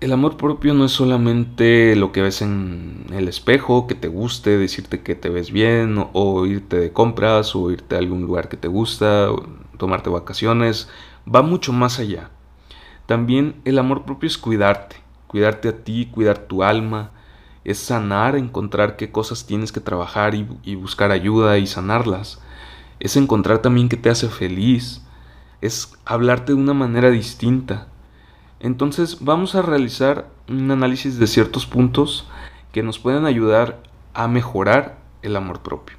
el amor propio no es solamente lo que ves en el espejo, que te guste, decirte que te ves bien, o, irte de compras, o irte a algún lugar que te gusta, o tomarte vacaciones. Va mucho más allá. También el amor propio es cuidarte, cuidarte a ti, cuidar tu alma, es sanar, encontrar qué cosas tienes que trabajar y, y buscar ayuda y sanarlas. Es encontrar también qué te hace feliz, es hablarte de una manera distinta entonces vamos a realizar un análisis de ciertos puntos que nos pueden ayudar a mejorar el amor propio.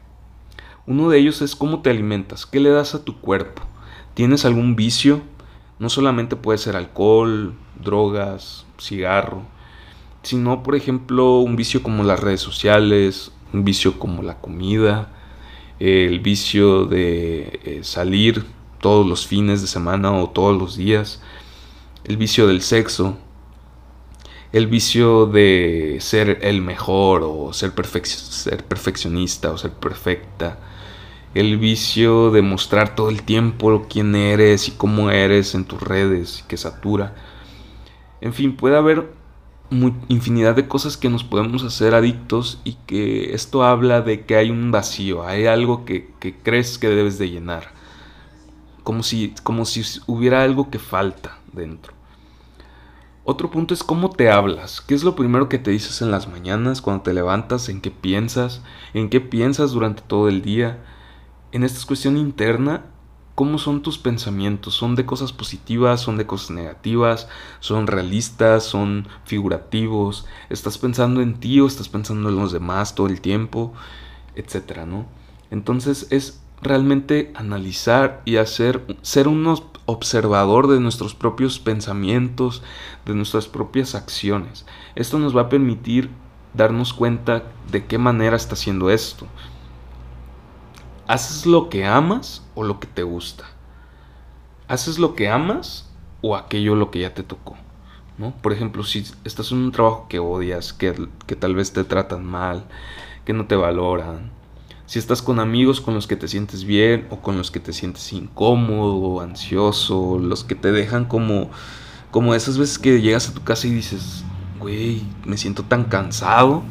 Uno de ellos es cómo te alimentas, qué le das a tu cuerpo. ¿Tienes algún vicio? No solamente puede ser alcohol, drogas, cigarro, sino por ejemplo un vicio como las redes sociales, un vicio como la comida, el vicio de eh, salir todos los fines de semana o todos los días, el vicio del sexo, el vicio de ser el mejor o ser, ser perfeccionista o ser perfecta, el vicio de mostrar todo el tiempo quién eres y cómo eres en tus redes, que satura. En fin, puede haber infinidad de cosas que nos podemos hacer adictos y que esto habla de que hay un vacío, hay algo que, que crees que debes de llenar, como si, como si hubiera algo que falta dentro. Otro punto es cómo te hablas. ¿Qué es lo primero que te dices en las mañanas, cuando te levantas? ¿En qué piensas? ¿En qué piensas durante todo el día? En esta cuestión interna, ¿cómo son tus pensamientos? ¿Son de cosas positivas? ¿Son de cosas negativas? ¿Son realistas? ¿Son figurativos? ¿Estás pensando en ti o estás pensando en los demás todo el tiempo? Etcétera, ¿no? Entonces es realmente analizar y hacer ser un observador de nuestros propios pensamientos, de nuestras propias acciones. Esto nos va a permitir darnos cuenta de qué manera está haciendo esto. ¿Haces lo que amas o lo que te gusta? ¿Haces lo que amas o aquello lo que ya te tocó? ¿No? Por ejemplo, si estás en un trabajo que odias, que, que tal vez te tratan mal, que no te valoran, si estás con amigos con los que te sientes bien o con los que te sientes incómodo ansioso, los que te dejan como, como esas veces que llegas a tu casa y dices, güey, me siento tan cansado.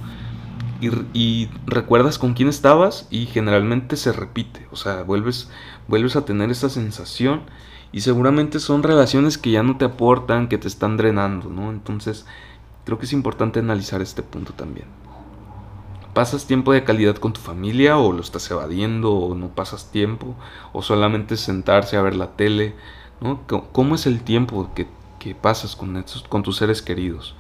Y, y, recuerdas con quién estabas y generalmente se repite, o sea, vuelves, vuelves a tener esa sensación y seguramente son relaciones que ya no te aportan, que te están drenando, ¿no? Entonces, creo que es importante analizar este punto también. ¿Pasas tiempo de calidad con tu familia o lo estás evadiendo o no pasas tiempo o solamente sentarse a ver la tele? ¿no? ¿Cómo es el tiempo que, pasas con, con tus seres queridos?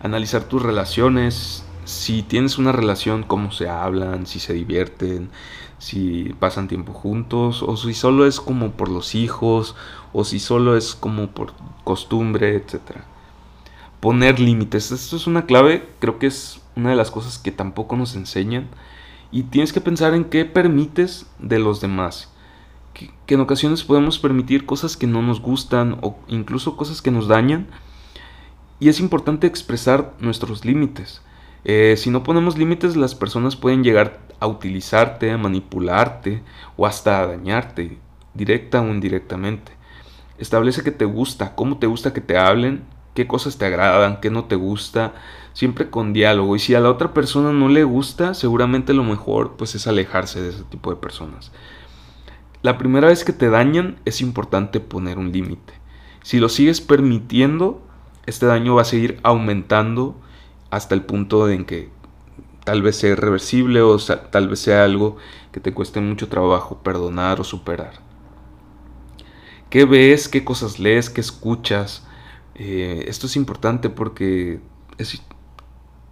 Analizar tus relaciones, si tienes una relación, cómo se hablan, si se divierten, si pasan tiempo juntos, o si solo es como por los hijos, o si solo es como por costumbre, etc. Poner límites, esto es una clave, creo que es una de las cosas que tampoco nos enseñan. Y tienes que pensar en qué permites de los demás. Que, en ocasiones podemos permitir cosas que no nos gustan o incluso cosas que nos dañan. Y es importante expresar nuestros límites. Eh, si no ponemos límites, las personas pueden llegar a utilizarte, a manipularte o hasta a dañarte, directa o indirectamente. Establece que te gusta, cómo te gusta que te hablen, qué cosas te agradan, qué no te gusta, siempre con diálogo. Y si a la otra persona no le gusta, seguramente lo mejor pues es alejarse de ese tipo de personas. La primera vez que te dañan es importante poner un límite. Si lo sigues permitiendo, este daño va a seguir aumentando hasta el punto en que tal vez sea irreversible o tal vez sea algo que te cueste mucho trabajo perdonar o superar. ¿Qué ves? ¿Qué cosas lees? ¿Qué escuchas? Eh, esto es importante porque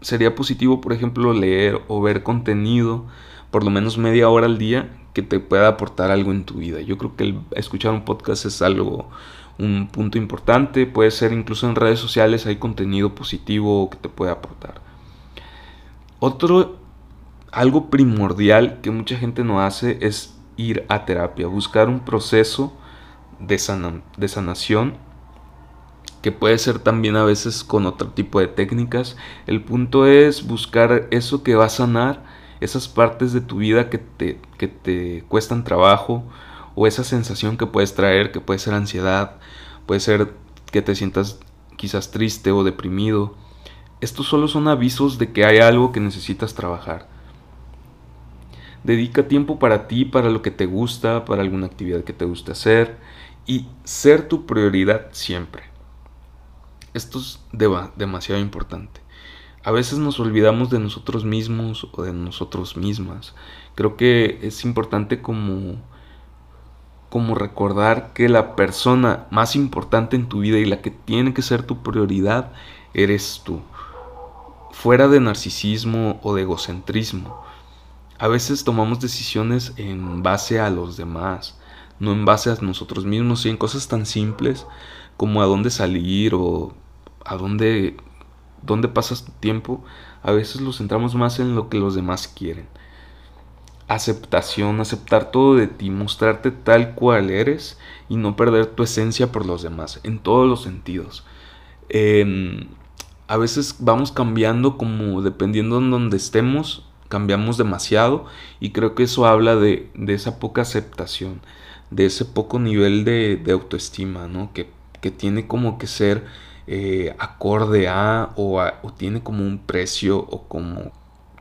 sería positivo, por ejemplo, leer o ver contenido por lo menos media hora al día que te pueda aportar algo en tu vida. Yo creo que el escuchar un podcast es algo, un punto importante. Puede ser incluso en redes sociales hay contenido positivo que te puede aportar. Otro, algo primordial que mucha gente no hace es ir a terapia, buscar un proceso de, de sanación que puede ser también a veces con otro tipo de técnicas. El punto es buscar eso que va a sanar, esas partes de tu vida que te, que te cuestan trabajo o esa sensación que puedes traer, que puede ser ansiedad, puede ser que te sientas quizás triste o deprimido. Estos solo son avisos de que hay algo que necesitas trabajar. Dedica tiempo para ti, para lo que te gusta, para alguna actividad que te guste hacer y ser tu prioridad siempre. Esto es demasiado importante. A veces nos olvidamos de nosotros mismos o de nosotros mismas. Creo que es importante como como recordar que la persona más importante en tu vida y la que tiene que ser tu prioridad eres tú. Fuera de narcisismo o de egocentrismo. A veces tomamos decisiones en base a los demás, no en base a nosotros mismos y en cosas tan simples como a dónde salir o a dónde, dónde pasas tu tiempo. A veces lo centramos más en lo que los demás quieren aceptación, aceptar todo de ti, mostrarte tal cual eres y no perder tu esencia por los demás, en todos los sentidos. Em, a veces vamos cambiando como dependiendo en donde estemos, cambiamos demasiado y creo que eso habla de, esa poca aceptación, de ese poco nivel de, autoestima, ¿no? Que, tiene como que ser eh, acorde a o, a o tiene como un precio o como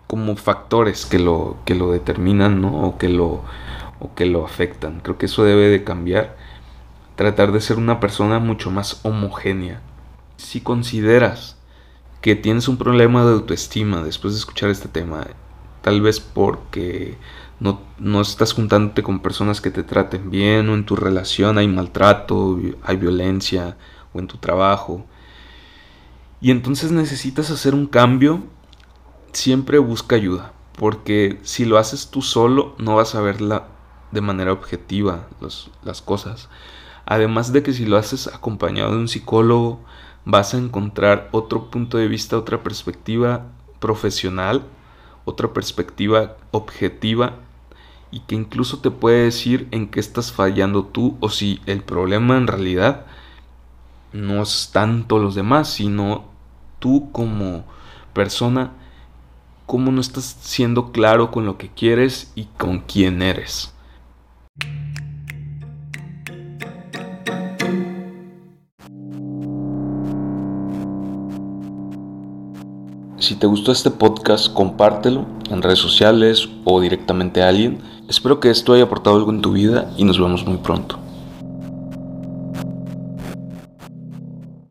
como factores que lo, que lo determinan ¿no? o, que lo, o que lo afectan. Creo que eso debe de cambiar. Tratar de ser una persona mucho más homogénea. Si consideras que tienes un problema de autoestima después de escuchar este tema, tal vez porque no, no, estás juntándote con personas que te traten bien o en tu relación hay maltrato, hay violencia o en tu trabajo. Y entonces necesitas hacer un cambio siempre busca ayuda, porque si lo haces tú solo no vas a verla de manera objetiva las cosas. Además de que si lo haces acompañado de un psicólogo, vas a encontrar otro punto de vista, otra perspectiva profesional, otra perspectiva objetiva y que incluso te puede decir en qué estás fallando tú o si el problema en realidad no es tanto los demás, sino tú como persona cómo no estás siendo claro con lo que quieres y con quién eres. Si te gustó este podcast, compártelo en redes sociales o directamente a alguien. Espero que esto haya aportado algo en tu vida y nos vemos muy pronto.